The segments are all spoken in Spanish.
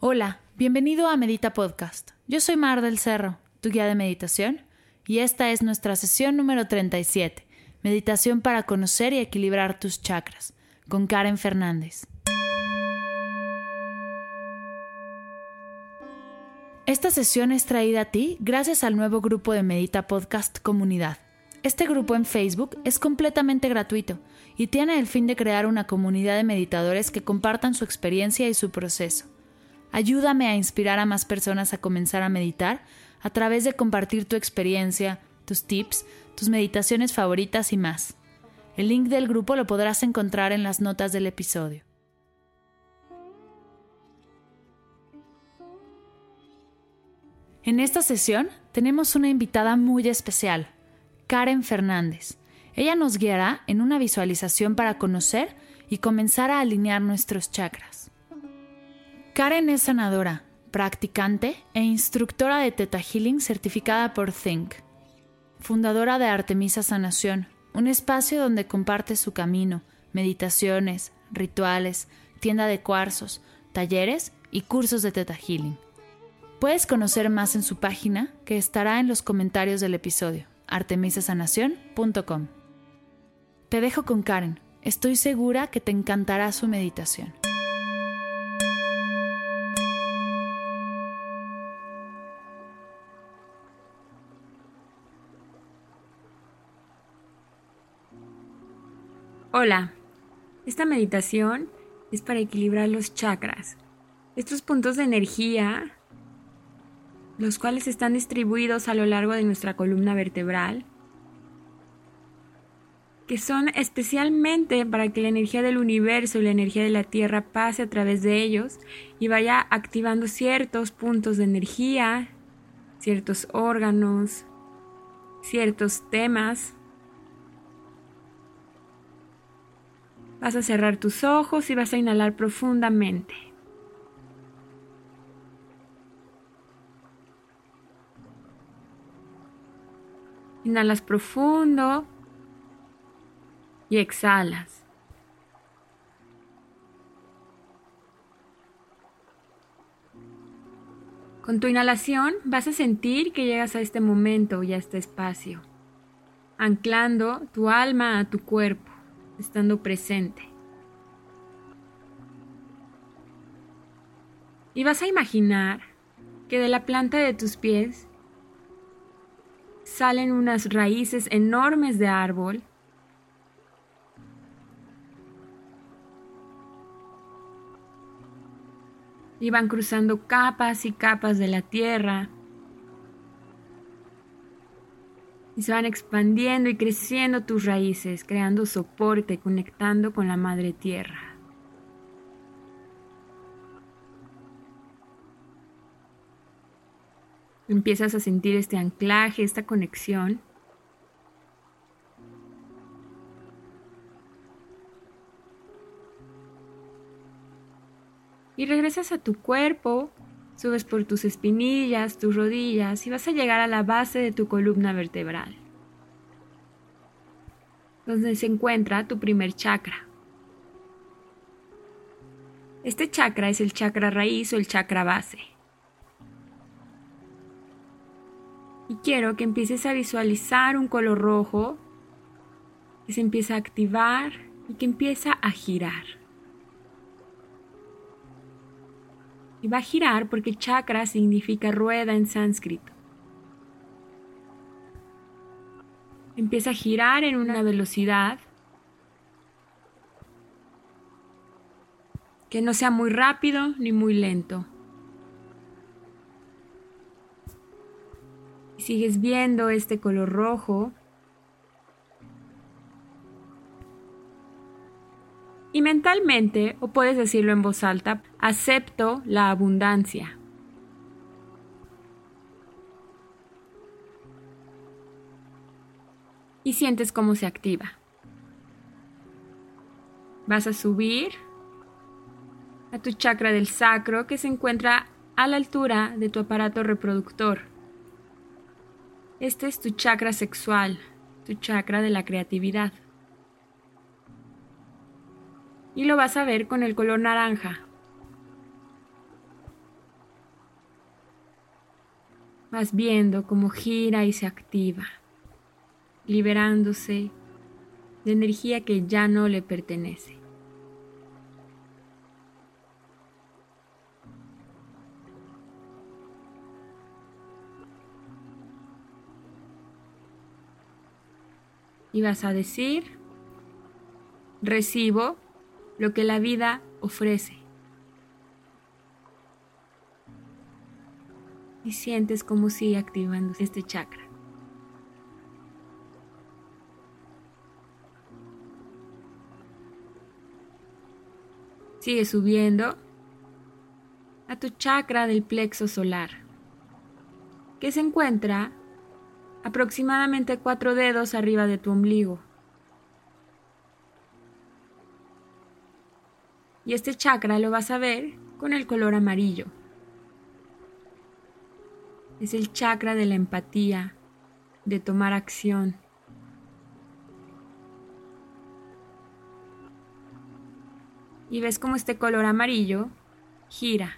Hola, bienvenido a Medita Podcast. Yo soy Mar del Cerro, tu guía de meditación, y esta es nuestra sesión número 37, Meditación para conocer y equilibrar tus chakras, con Karen Fernández. Esta sesión es traída a ti gracias al nuevo grupo de Medita Podcast Comunidad. Este grupo en Facebook es completamente gratuito y tiene el fin de crear una comunidad de meditadores que compartan su experiencia y su proceso. Ayúdame a inspirar a más personas a comenzar a meditar a través de compartir tu experiencia, tus tips, tus meditaciones favoritas y más. El link del grupo lo podrás encontrar en las notas del episodio. En esta sesión tenemos una invitada muy especial, Karen Fernández. Ella nos guiará en una visualización para conocer y comenzar a alinear nuestros chakras. Karen es sanadora, practicante e instructora de Theta Healing certificada por Think, fundadora de Artemisa Sanación, un espacio donde comparte su camino, meditaciones, rituales, tienda de cuarzos, talleres y cursos de Theta Healing. Puedes conocer más en su página que estará en los comentarios del episodio, artemisasanación.com. Te dejo con Karen. Estoy segura que te encantará su meditación. Hola, esta meditación es para equilibrar los chakras, estos puntos de energía los cuales están distribuidos a lo largo de nuestra columna vertebral, que son especialmente para que la energía del universo y la energía de la Tierra pase a través de ellos y vaya activando ciertos puntos de energía, ciertos órganos, ciertos temas. Vas a cerrar tus ojos y vas a inhalar profundamente. Inhalas profundo y exhalas. Con tu inhalación vas a sentir que llegas a este momento y a este espacio, anclando tu alma a tu cuerpo, estando presente. Y vas a imaginar que de la planta de tus pies salen unas raíces enormes de árbol y van cruzando capas y capas de la tierra y se van expandiendo y creciendo tus raíces, creando soporte, conectando con la madre tierra. Empiezas a sentir este anclaje, esta conexión. Y regresas a tu cuerpo Subes por tus espinillas, tus rodillas y vas a llegar a la base de tu columna vertebral, donde se encuentra tu primer chakra. Este chakra es el chakra raíz o el chakra base. Y quiero que empieces a visualizar un color rojo que se empieza a activar y que empieza a girar. Y va a girar porque chakra significa rueda en sánscrito. Empieza a girar en una velocidad que no sea muy rápido ni muy lento. sigues viendo este color rojo Y mentalmente, o puedes decirlo en voz alta, acepto la abundancia. Y sientes cómo se activa. Vas a subir a tu chakra del sacro que se encuentra a la altura de tu aparato reproductor. Este es tu chakra sexual, tu chakra de la creatividad. Y lo vas a ver con el color naranja. Vas viendo cómo gira y se activa, liberándose de energía que ya no le pertenece. Y vas a decir, recibo lo que la vida ofrece. Y sientes como sigue activando este chakra. Sigue subiendo a tu chakra del plexo solar, que se encuentra aproximadamente cuatro dedos arriba de tu ombligo. Y este chakra lo vas a ver con el color amarillo. Es el chakra de la empatía, de tomar acción. Y ves cómo este color amarillo gira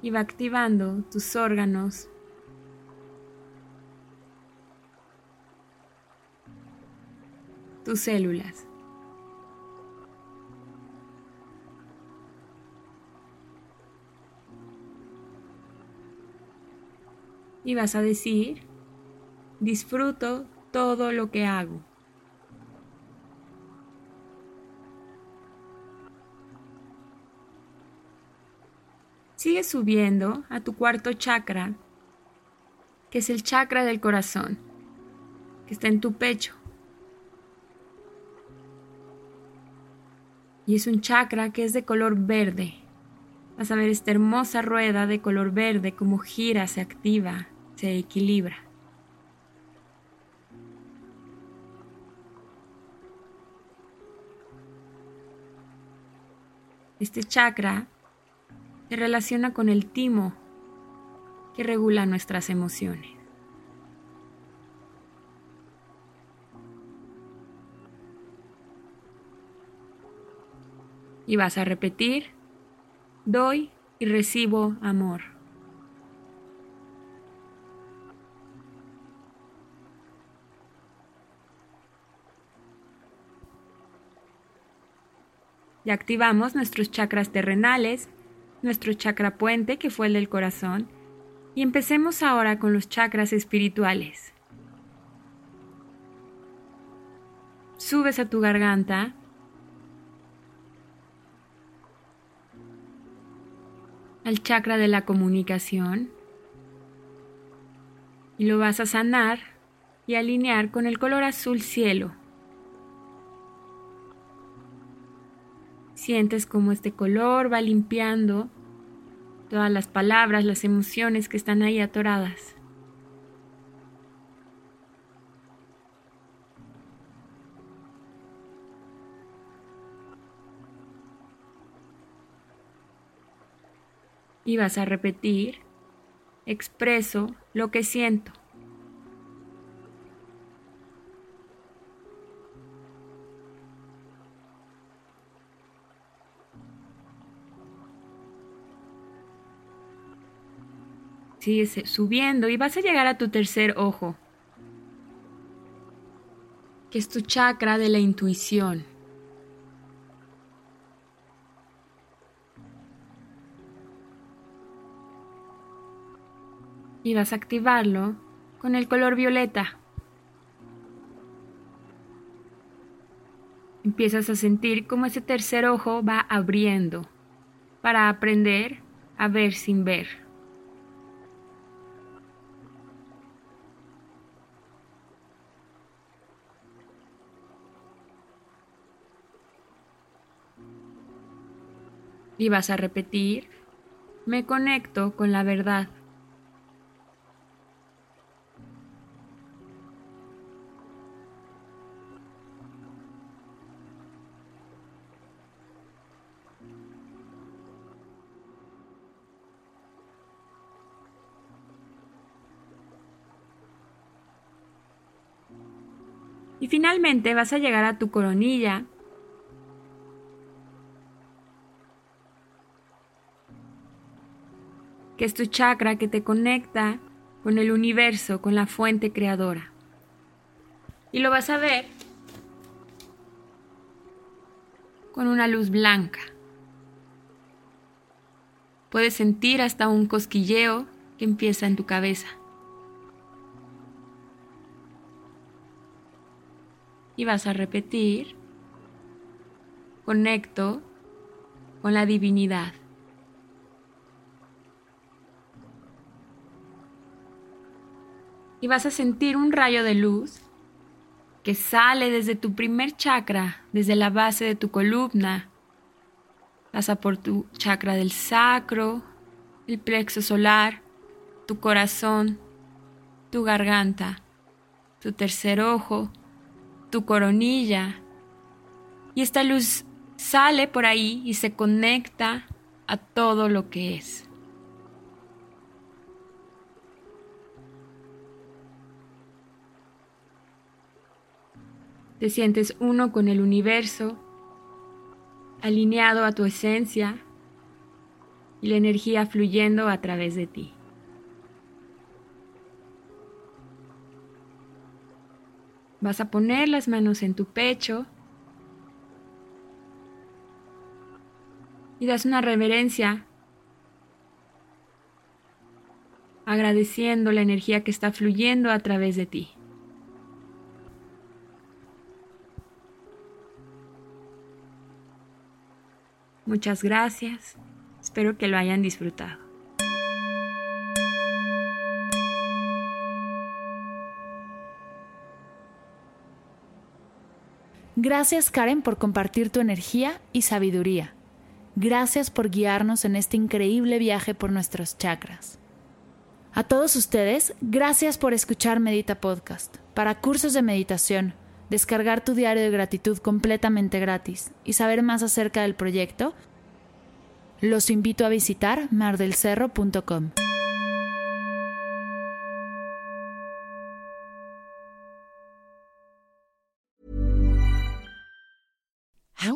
y va activando tus órganos, tus células. Y vas a decir, disfruto todo lo que hago. Sigue subiendo a tu cuarto chakra, que es el chakra del corazón, que está en tu pecho. Y es un chakra que es de color verde. Vas a ver esta hermosa rueda de color verde como gira, se activa, se equilibra. Este chakra se relaciona con el timo que regula nuestras emociones. Y vas a repetir, doy y recibo amor. Ya activamos nuestros chakras terrenales, nuestro chakra puente, que fue el del corazón, y empecemos ahora con los chakras espirituales. Subes a tu garganta al chakra de la comunicación y lo vas a sanar y alinear con el color azul cielo. Sientes como este color va limpiando todas las palabras, las emociones que están ahí atoradas. Y vas a repetir, expreso lo que siento. Sigues subiendo y vas a llegar a tu tercer ojo, que es tu chakra de la intuición. Y vas a activarlo con el color violeta. Empiezas a sentir cómo ese tercer ojo va abriendo para aprender a ver sin ver. Y vas a repetir, me conecto con la verdad. Y finalmente vas a llegar a tu coronilla que es tu chakra que te conecta con el universo, con la fuente creadora. Y lo vas a ver con una luz blanca. Puedes sentir hasta un cosquilleo que empieza en tu cabeza. Y vas a repetir, conecto con la divinidad. Y vas a sentir un rayo de luz que sale desde tu primer chakra, desde la base de tu columna, pasa por tu chakra del sacro, el plexo solar, tu corazón, tu garganta, tu tercer ojo, tu coronilla. Y esta luz sale por ahí y se conecta a todo lo que es. Te sientes uno con el universo, alineado a tu esencia y la energía fluyendo a través de ti. Vas a poner las manos en tu pecho y das una reverencia agradeciendo la energía que está fluyendo a través de ti. Muchas gracias. Espero que lo hayan disfrutado. Gracias Karen por compartir tu energía y sabiduría. Gracias por guiarnos en este increíble viaje por nuestros chakras. A todos ustedes, gracias por escuchar Medita Podcast. Para cursos de meditación, descargar tu diario de gratitud completamente gratis y saber más acerca del proyecto, los invito a visitar mardelcerro.com.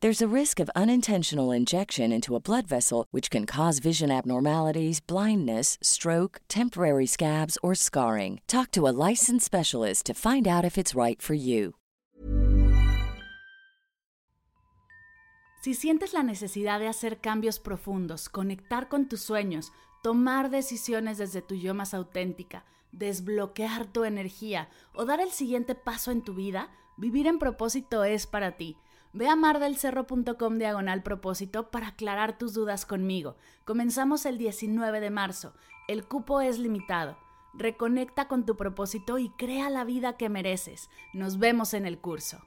There's a risk of unintentional injection into a blood vessel, which can cause vision abnormalities, blindness, stroke, temporary scabs, or scarring. Talk to a licensed specialist to find out if it's right for you. Si sientes la necesidad de hacer cambios profundos, conectar con tus sueños, tomar decisiones desde tu yo más auténtica, desbloquear tu energía o dar el siguiente paso en tu vida, vivir en propósito es para ti. Ve a mardelcerro.com diagonal propósito para aclarar tus dudas conmigo. Comenzamos el 19 de marzo. El cupo es limitado. Reconecta con tu propósito y crea la vida que mereces. Nos vemos en el curso.